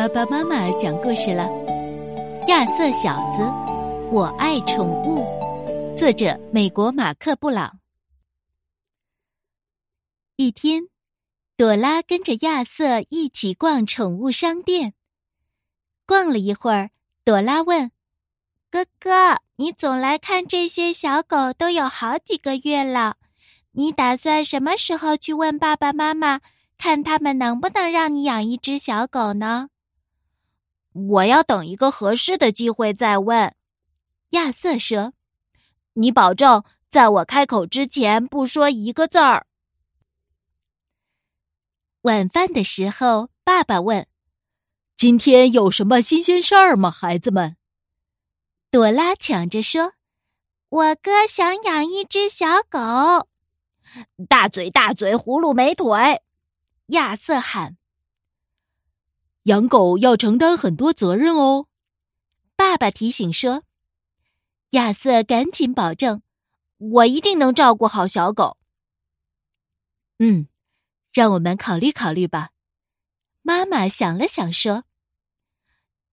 爸爸妈妈讲故事了。亚瑟小子，我爱宠物。作者：美国马克·布朗。一天，朵拉跟着亚瑟一起逛宠物商店。逛了一会儿，朵拉问：“哥哥，你总来看这些小狗都有好几个月了，你打算什么时候去问爸爸妈妈？”看他们能不能让你养一只小狗呢？我要等一个合适的机会再问。亚瑟说：“你保证在我开口之前不说一个字儿。”晚饭的时候，爸爸问：“今天有什么新鲜事儿吗，孩子们？”朵拉抢着说：“我哥想养一只小狗。”大嘴大嘴，葫芦没腿。亚瑟喊：“养狗要承担很多责任哦。”爸爸提醒说：“亚瑟，赶紧保证，我一定能照顾好小狗。”嗯，让我们考虑考虑吧。妈妈想了想说：“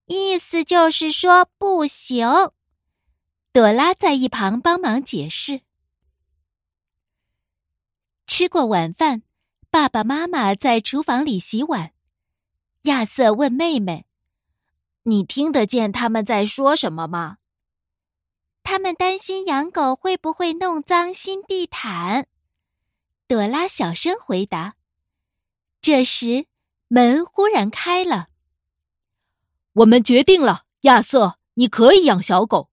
意思就是说不行。”朵拉在一旁帮忙解释。吃过晚饭。爸爸妈妈在厨房里洗碗，亚瑟问妹妹：“你听得见他们在说什么吗？”他们担心养狗会不会弄脏新地毯。朵拉小声回答。这时，门忽然开了。我们决定了，亚瑟，你可以养小狗，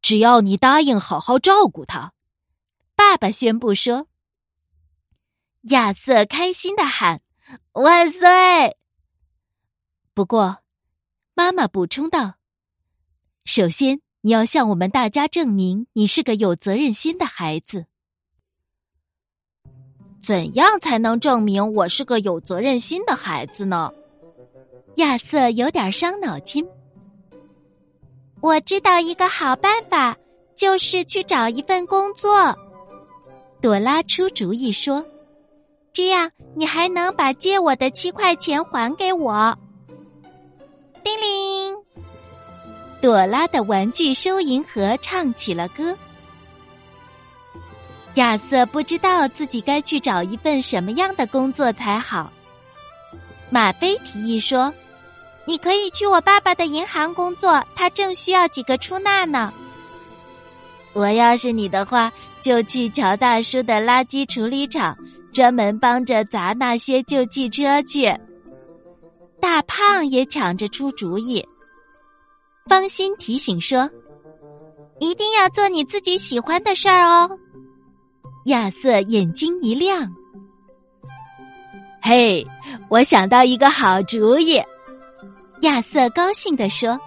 只要你答应好好照顾它。爸爸宣布说。亚瑟开心的喊：“万岁！”不过，妈妈补充道：“首先，你要向我们大家证明你是个有责任心的孩子。怎样才能证明我是个有责任心的孩子呢？”亚瑟有点伤脑筋。我知道一个好办法，就是去找一份工作。朵拉出主意说。这样，你还能把借我的七块钱还给我。叮铃，朵拉的玩具收银盒唱起了歌。亚瑟不知道自己该去找一份什么样的工作才好。马菲提议说：“你可以去我爸爸的银行工作，他正需要几个出纳呢。”我要是你的话，就去乔大叔的垃圾处理厂。专门帮着砸那些旧汽车去。大胖也抢着出主意。方心提醒说：“一定要做你自己喜欢的事儿哦。”亚瑟眼睛一亮：“嘿，我想到一个好主意！”亚瑟高兴地说：“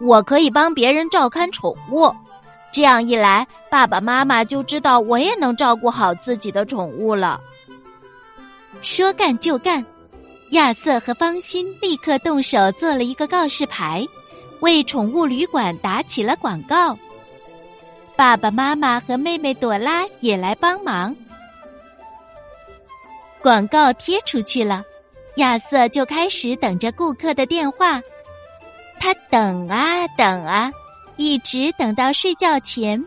我可以帮别人照看宠物，这样一来，爸爸妈妈就知道我也能照顾好自己的宠物了。”说干就干，亚瑟和方心立刻动手做了一个告示牌，为宠物旅馆打起了广告。爸爸妈妈和妹妹朵拉也来帮忙。广告贴出去了，亚瑟就开始等着顾客的电话。他等啊等啊，一直等到睡觉前，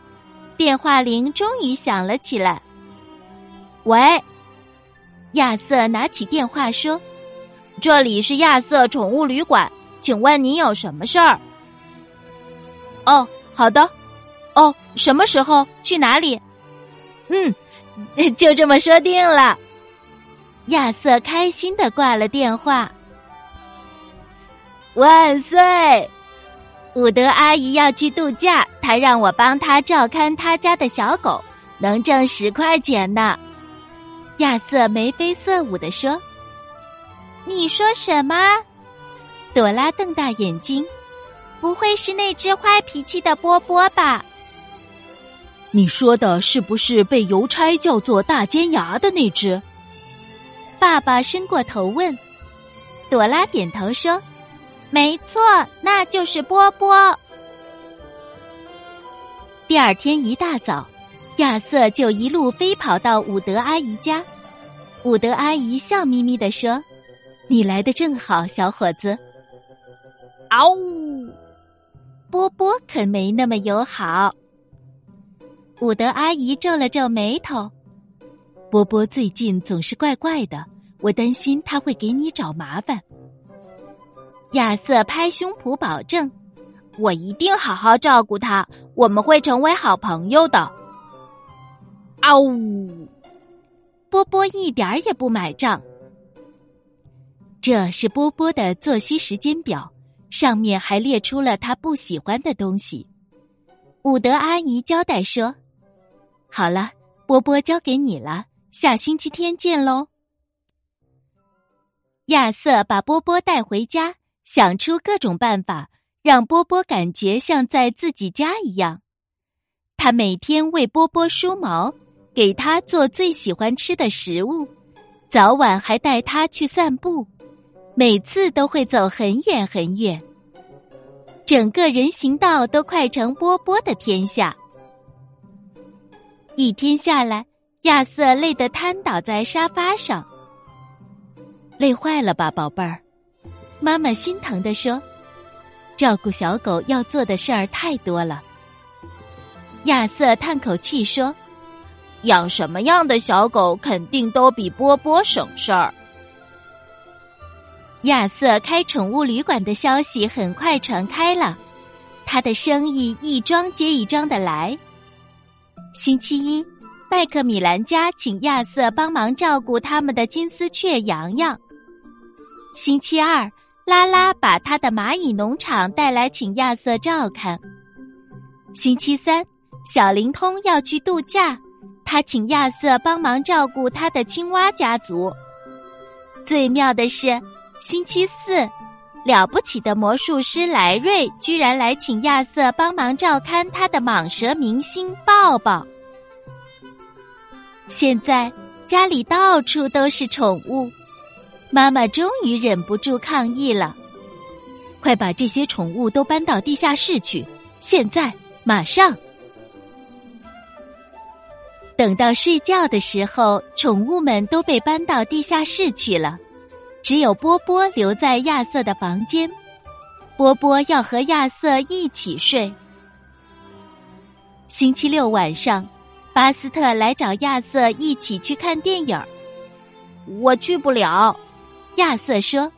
电话铃终于响了起来。喂。亚瑟拿起电话说：“这里是亚瑟宠物旅馆，请问您有什么事儿？”“哦，好的。哦，什么时候去哪里？”“嗯，就这么说定了。”亚瑟开心的挂了电话。万岁！伍德阿姨要去度假，她让我帮她照看她家的小狗，能挣十块钱呢。亚瑟眉飞色舞地说：“你说什么？”朵拉瞪大眼睛，“不会是那只坏脾气的波波吧？”你说的是不是被邮差叫做大尖牙的那只？爸爸伸过头问。朵拉点头说：“没错，那就是波波。”第二天一大早。亚瑟就一路飞跑到伍德阿姨家，伍德阿姨笑眯眯地说：“你来的正好，小伙子。”嗷呜！波波可没那么友好。伍德阿姨皱了皱眉头：“波波最近总是怪怪的，我担心他会给你找麻烦。”亚瑟拍胸脯保证：“我一定好好照顾他，我们会成为好朋友的。”嗷呜！波波一点儿也不买账。这是波波的作息时间表，上面还列出了他不喜欢的东西。伍德阿姨交代说：“好了，波波交给你了，下星期天见喽。”亚瑟把波波带回家，想出各种办法让波波感觉像在自己家一样。他每天为波波梳毛，给他做最喜欢吃的食物，早晚还带他去散步。每次都会走很远很远，整个人行道都快成波波的天下。一天下来，亚瑟累得瘫倒在沙发上，累坏了吧，宝贝儿？妈妈心疼的说：“照顾小狗要做的事儿太多了。”亚瑟叹口气说：“养什么样的小狗，肯定都比波波省事儿。”亚瑟开宠物旅馆的消息很快传开了，他的生意一桩接一桩的来。星期一，麦克米兰家请亚瑟帮忙照顾他们的金丝雀洋洋。星期二，拉拉把他的蚂蚁农场带来请亚瑟照看。星期三，小灵通要去度假，他请亚瑟帮忙照顾他的青蛙家族。最妙的是。星期四，了不起的魔术师莱瑞居然来请亚瑟帮忙照看他的蟒蛇明星抱抱。现在家里到处都是宠物，妈妈终于忍不住抗议了：“快把这些宠物都搬到地下室去！现在，马上！”等到睡觉的时候，宠物们都被搬到地下室去了。只有波波留在亚瑟的房间，波波要和亚瑟一起睡。星期六晚上，巴斯特来找亚瑟一起去看电影我去不了，亚瑟说：“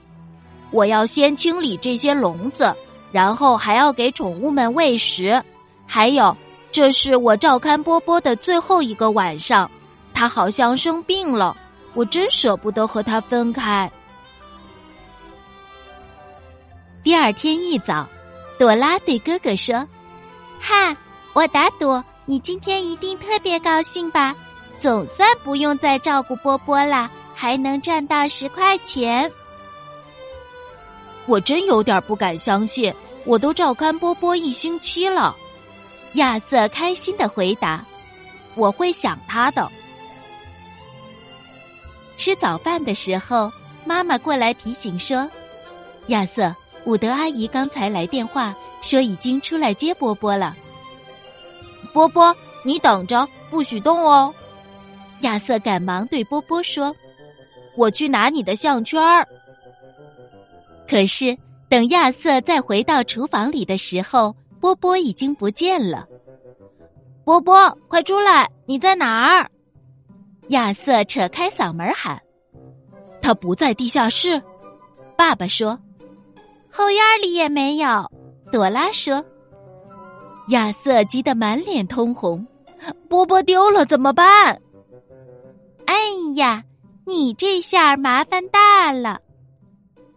我要先清理这些笼子，然后还要给宠物们喂食。还有，这是我照看波波的最后一个晚上，他好像生病了，我真舍不得和他分开。”第二天一早，朵拉对哥哥说：“哈，我打赌你今天一定特别高兴吧？总算不用再照顾波波了，还能赚到十块钱。”我真有点不敢相信，我都照看波波一星期了。亚瑟开心的回答：“我会想他的。”吃早饭的时候，妈妈过来提醒说：“亚瑟。”伍德阿姨刚才来电话说已经出来接波波了。波波，你等着，不许动哦！亚瑟赶忙对波波说：“我去拿你的项圈儿。”可是等亚瑟再回到厨房里的时候，波波已经不见了。波波，快出来！你在哪儿？亚瑟扯开嗓门喊：“他不在地下室。”爸爸说。后院里也没有，朵拉说。亚瑟急得满脸通红，波波丢了怎么办？哎呀，你这下麻烦大了！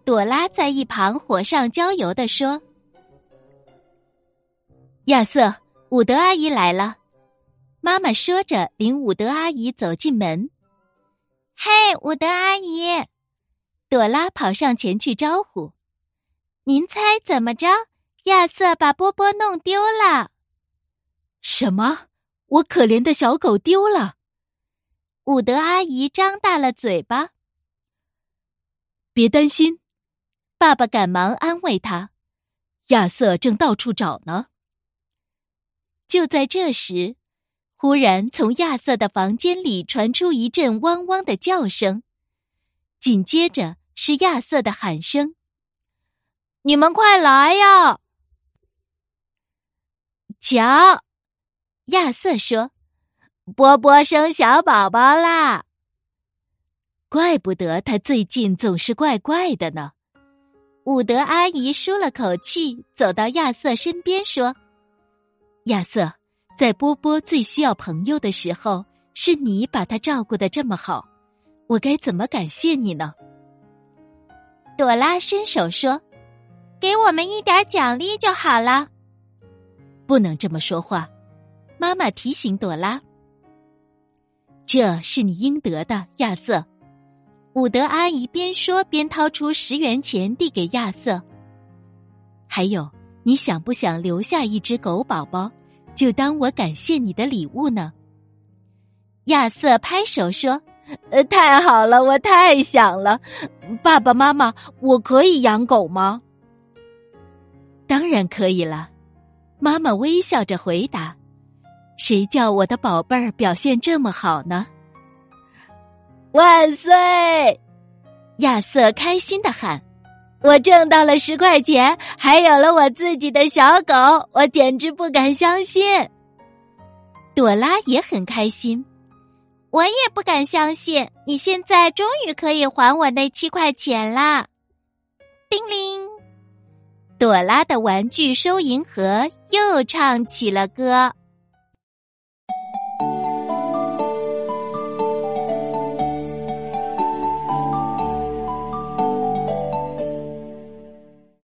朵拉在一旁火上浇油的说：“亚瑟，伍德阿姨来了。”妈妈说着，领伍德阿姨走进门。嘿，伍德阿姨！朵拉跑上前去招呼。您猜怎么着？亚瑟把波波弄丢了。什么？我可怜的小狗丢了？伍德阿姨张大了嘴巴。别担心，爸爸赶忙安慰他。亚瑟正到处找呢。就在这时，忽然从亚瑟的房间里传出一阵汪汪的叫声，紧接着是亚瑟的喊声。你们快来呀！瞧，亚瑟说：“波波生小宝宝啦！怪不得他最近总是怪怪的呢。”伍德阿姨舒了口气，走到亚瑟身边说：“亚瑟，在波波最需要朋友的时候，是你把他照顾的这么好，我该怎么感谢你呢？”朵拉伸手说：“给我们一点奖励就好了。”不能这么说话，妈妈提醒朵拉：“这是你应得的，亚瑟。”伍德阿姨边说边掏出十元钱递给亚瑟。还有，你想不想留下一只狗宝宝，就当我感谢你的礼物呢？亚瑟拍手说：“呃，太好了，我太想了。爸爸妈妈，我可以养狗吗？”当然可以了，妈妈微笑着回答：“谁叫我的宝贝儿表现这么好呢？”万岁！亚瑟开心的喊：“我挣到了十块钱，还有了我自己的小狗，我简直不敢相信。”朵拉也很开心，我也不敢相信，你现在终于可以还我那七块钱啦！叮铃，朵拉的玩具收银盒又唱起了歌。